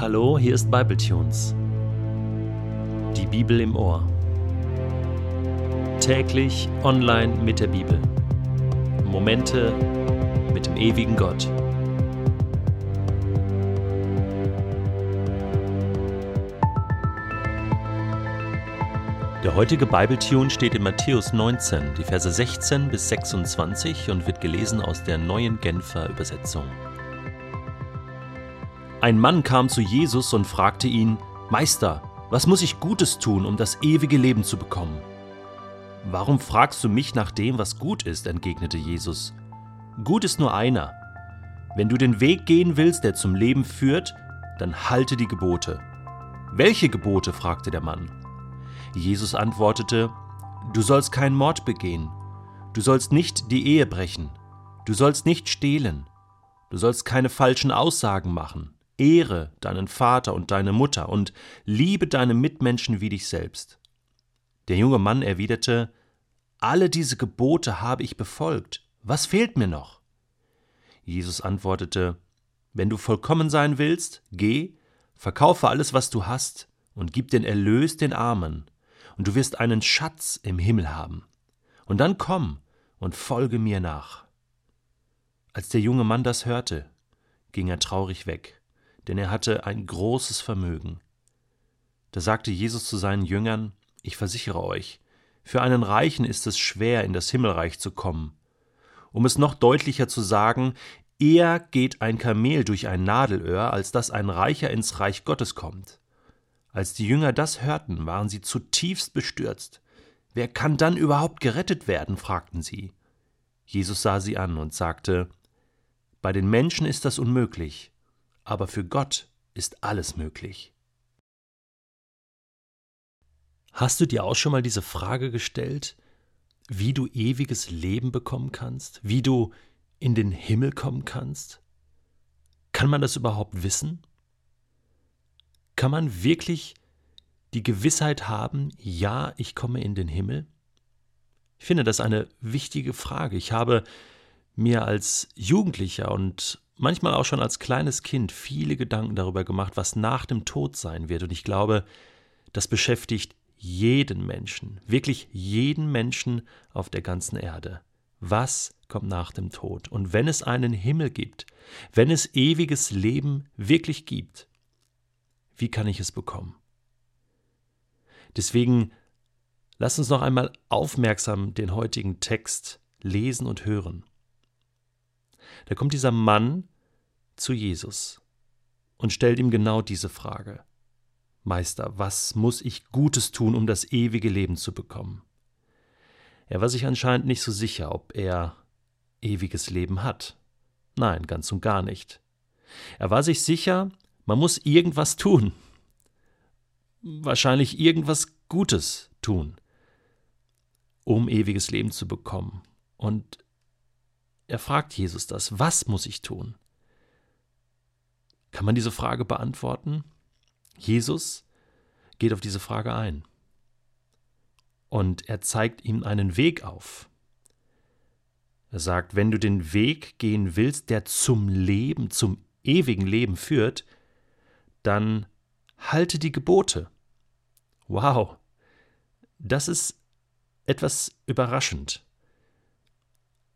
Hallo, hier ist Bibletunes. Die Bibel im Ohr. Täglich online mit der Bibel. Momente mit dem ewigen Gott. Der heutige Bibletune steht in Matthäus 19, die Verse 16 bis 26 und wird gelesen aus der neuen Genfer Übersetzung. Ein Mann kam zu Jesus und fragte ihn, Meister, was muss ich Gutes tun, um das ewige Leben zu bekommen? Warum fragst du mich nach dem, was gut ist? entgegnete Jesus. Gut ist nur einer. Wenn du den Weg gehen willst, der zum Leben führt, dann halte die Gebote. Welche Gebote? fragte der Mann. Jesus antwortete, Du sollst keinen Mord begehen, du sollst nicht die Ehe brechen, du sollst nicht stehlen, du sollst keine falschen Aussagen machen, Ehre deinen Vater und deine Mutter und liebe deine Mitmenschen wie dich selbst. Der junge Mann erwiderte, Alle diese Gebote habe ich befolgt, was fehlt mir noch? Jesus antwortete, Wenn du vollkommen sein willst, geh, verkaufe alles, was du hast, und gib den Erlös den Armen, und du wirst einen Schatz im Himmel haben. Und dann komm und folge mir nach. Als der junge Mann das hörte, ging er traurig weg denn er hatte ein großes Vermögen. Da sagte Jesus zu seinen Jüngern, ich versichere euch, für einen Reichen ist es schwer, in das Himmelreich zu kommen. Um es noch deutlicher zu sagen, eher geht ein Kamel durch ein Nadelöhr, als dass ein Reicher ins Reich Gottes kommt. Als die Jünger das hörten, waren sie zutiefst bestürzt. Wer kann dann überhaupt gerettet werden? fragten sie. Jesus sah sie an und sagte, Bei den Menschen ist das unmöglich, aber für Gott ist alles möglich. Hast du dir auch schon mal diese Frage gestellt, wie du ewiges Leben bekommen kannst, wie du in den Himmel kommen kannst? Kann man das überhaupt wissen? Kann man wirklich die Gewissheit haben, ja, ich komme in den Himmel? Ich finde das eine wichtige Frage. Ich habe mir als Jugendlicher und manchmal auch schon als kleines Kind viele Gedanken darüber gemacht, was nach dem Tod sein wird. Und ich glaube, das beschäftigt jeden Menschen, wirklich jeden Menschen auf der ganzen Erde. Was kommt nach dem Tod? Und wenn es einen Himmel gibt, wenn es ewiges Leben wirklich gibt, wie kann ich es bekommen? Deswegen lass uns noch einmal aufmerksam den heutigen Text lesen und hören. Da kommt dieser Mann zu Jesus und stellt ihm genau diese Frage. Meister, was muss ich Gutes tun, um das ewige Leben zu bekommen? Er war sich anscheinend nicht so sicher, ob er ewiges Leben hat. Nein, ganz und gar nicht. Er war sich sicher, man muss irgendwas tun. Wahrscheinlich irgendwas Gutes tun, um ewiges Leben zu bekommen. Und er fragt Jesus das, was muss ich tun? Kann man diese Frage beantworten? Jesus geht auf diese Frage ein. Und er zeigt ihm einen Weg auf. Er sagt, wenn du den Weg gehen willst, der zum Leben, zum ewigen Leben führt, dann halte die Gebote. Wow, das ist etwas überraschend.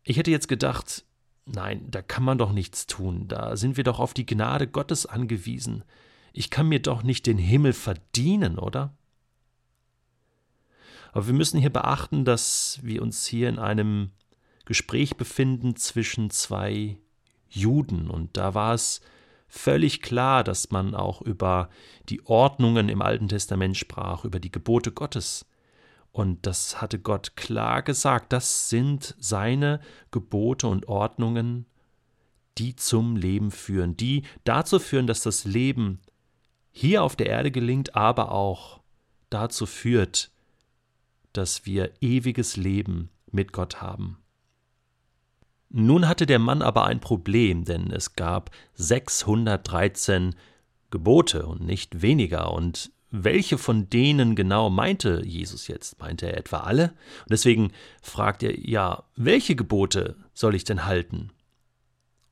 Ich hätte jetzt gedacht, Nein, da kann man doch nichts tun, da sind wir doch auf die Gnade Gottes angewiesen. Ich kann mir doch nicht den Himmel verdienen, oder? Aber wir müssen hier beachten, dass wir uns hier in einem Gespräch befinden zwischen zwei Juden, und da war es völlig klar, dass man auch über die Ordnungen im Alten Testament sprach, über die Gebote Gottes. Und das hatte Gott klar gesagt, das sind seine Gebote und Ordnungen, die zum Leben führen, die dazu führen, dass das Leben hier auf der Erde gelingt, aber auch dazu führt, dass wir ewiges Leben mit Gott haben. Nun hatte der Mann aber ein Problem, denn es gab 613 Gebote und nicht weniger, und welche von denen genau meinte Jesus jetzt? Meinte er etwa alle? Und deswegen fragt er, ja, welche Gebote soll ich denn halten?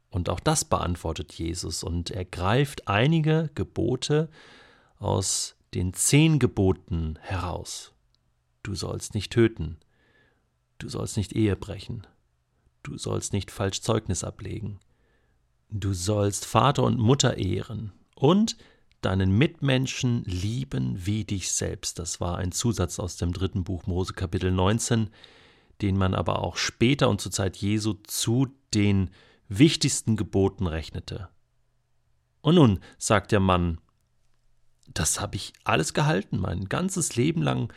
Und auch das beantwortet Jesus und er greift einige Gebote aus den zehn Geboten heraus. Du sollst nicht töten, du sollst nicht Ehe brechen, du sollst nicht falsch Zeugnis ablegen, du sollst Vater und Mutter ehren und deinen Mitmenschen lieben wie dich selbst. Das war ein Zusatz aus dem dritten Buch Mose Kapitel 19, den man aber auch später und zur Zeit Jesu zu den wichtigsten Geboten rechnete. Und nun, sagt der Mann, das habe ich alles gehalten, mein ganzes Leben lang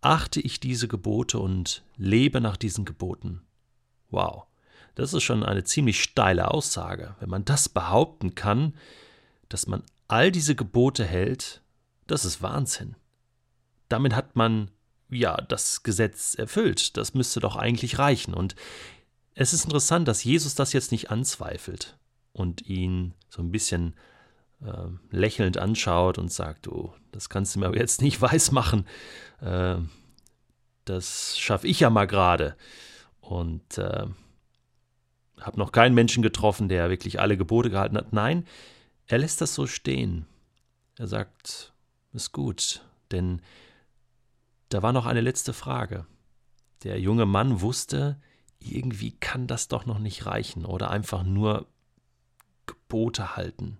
achte ich diese Gebote und lebe nach diesen Geboten. Wow, das ist schon eine ziemlich steile Aussage. Wenn man das behaupten kann, dass man all diese Gebote hält, das ist Wahnsinn. Damit hat man ja das Gesetz erfüllt. Das müsste doch eigentlich reichen. Und es ist interessant, dass Jesus das jetzt nicht anzweifelt und ihn so ein bisschen äh, lächelnd anschaut und sagt, du, das kannst du mir aber jetzt nicht weismachen. Äh, das schaffe ich ja mal gerade. Und äh, habe noch keinen Menschen getroffen, der wirklich alle Gebote gehalten hat. Nein, er lässt das so stehen. Er sagt, ist gut, denn da war noch eine letzte Frage. Der junge Mann wusste, irgendwie kann das doch noch nicht reichen oder einfach nur Gebote halten.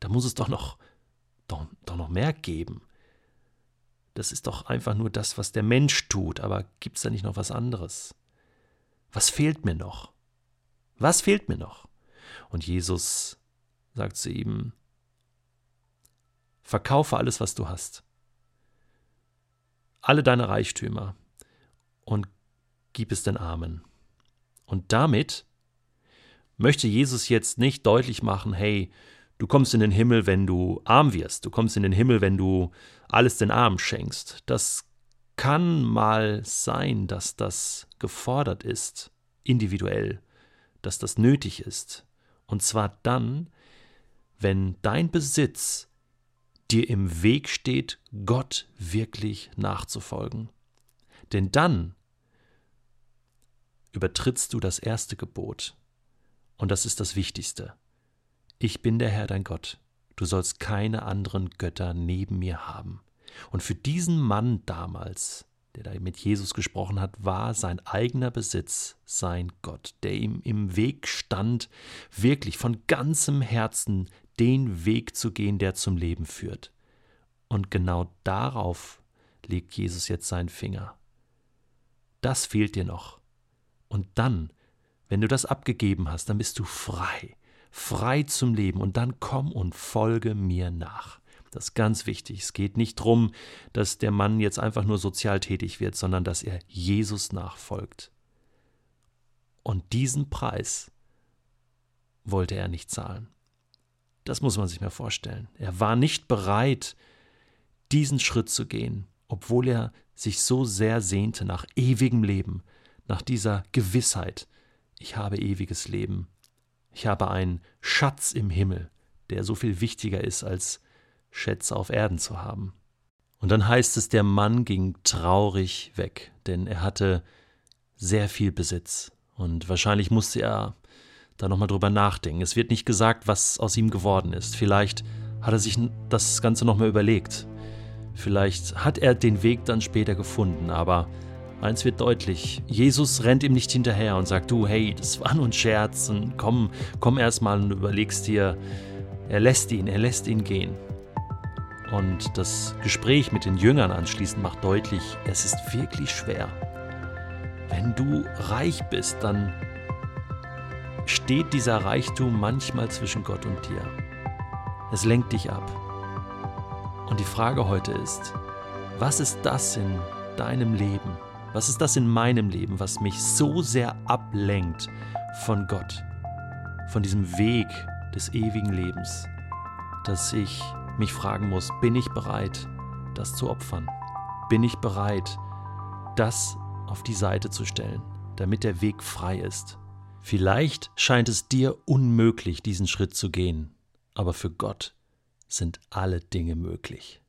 Da muss es doch noch, doch, doch noch mehr geben. Das ist doch einfach nur das, was der Mensch tut, aber gibt es da nicht noch was anderes? Was fehlt mir noch? Was fehlt mir noch? Und Jesus sagt zu ihm, verkaufe alles, was du hast, alle deine Reichtümer und gib es den Armen. Und damit möchte Jesus jetzt nicht deutlich machen, hey, du kommst in den Himmel, wenn du arm wirst, du kommst in den Himmel, wenn du alles den Armen schenkst. Das kann mal sein, dass das gefordert ist, individuell, dass das nötig ist. Und zwar dann, wenn dein Besitz dir im Weg steht, Gott wirklich nachzufolgen. Denn dann übertrittst du das erste Gebot. Und das ist das Wichtigste. Ich bin der Herr dein Gott. Du sollst keine anderen Götter neben mir haben. Und für diesen Mann damals, der da mit Jesus gesprochen hat, war sein eigener Besitz sein Gott, der ihm im Weg stand, wirklich von ganzem Herzen den Weg zu gehen, der zum Leben führt. Und genau darauf legt Jesus jetzt seinen Finger. Das fehlt dir noch. Und dann, wenn du das abgegeben hast, dann bist du frei, frei zum Leben. Und dann komm und folge mir nach. Das ist ganz wichtig. Es geht nicht darum, dass der Mann jetzt einfach nur sozial tätig wird, sondern dass er Jesus nachfolgt. Und diesen Preis wollte er nicht zahlen. Das muss man sich mal vorstellen. Er war nicht bereit, diesen Schritt zu gehen, obwohl er sich so sehr sehnte nach ewigem Leben, nach dieser Gewissheit, ich habe ewiges Leben, ich habe einen Schatz im Himmel, der so viel wichtiger ist, als Schätze auf Erden zu haben. Und dann heißt es, der Mann ging traurig weg, denn er hatte sehr viel Besitz. Und wahrscheinlich musste er da nochmal drüber nachdenken. Es wird nicht gesagt, was aus ihm geworden ist. Vielleicht hat er sich das Ganze nochmal überlegt. Vielleicht hat er den Weg dann später gefunden, aber eins wird deutlich, Jesus rennt ihm nicht hinterher und sagt, du, hey, das war nur ein Scherz und komm, komm erst mal und überlegst dir, er lässt ihn, er lässt ihn gehen. Und das Gespräch mit den Jüngern anschließend macht deutlich, es ist wirklich schwer. Wenn du reich bist, dann steht dieser Reichtum manchmal zwischen Gott und dir. Es lenkt dich ab. Und die Frage heute ist, was ist das in deinem Leben? Was ist das in meinem Leben, was mich so sehr ablenkt von Gott, von diesem Weg des ewigen Lebens, dass ich mich fragen muss, bin ich bereit, das zu opfern? Bin ich bereit, das auf die Seite zu stellen, damit der Weg frei ist? Vielleicht scheint es dir unmöglich, diesen Schritt zu gehen, aber für Gott sind alle Dinge möglich.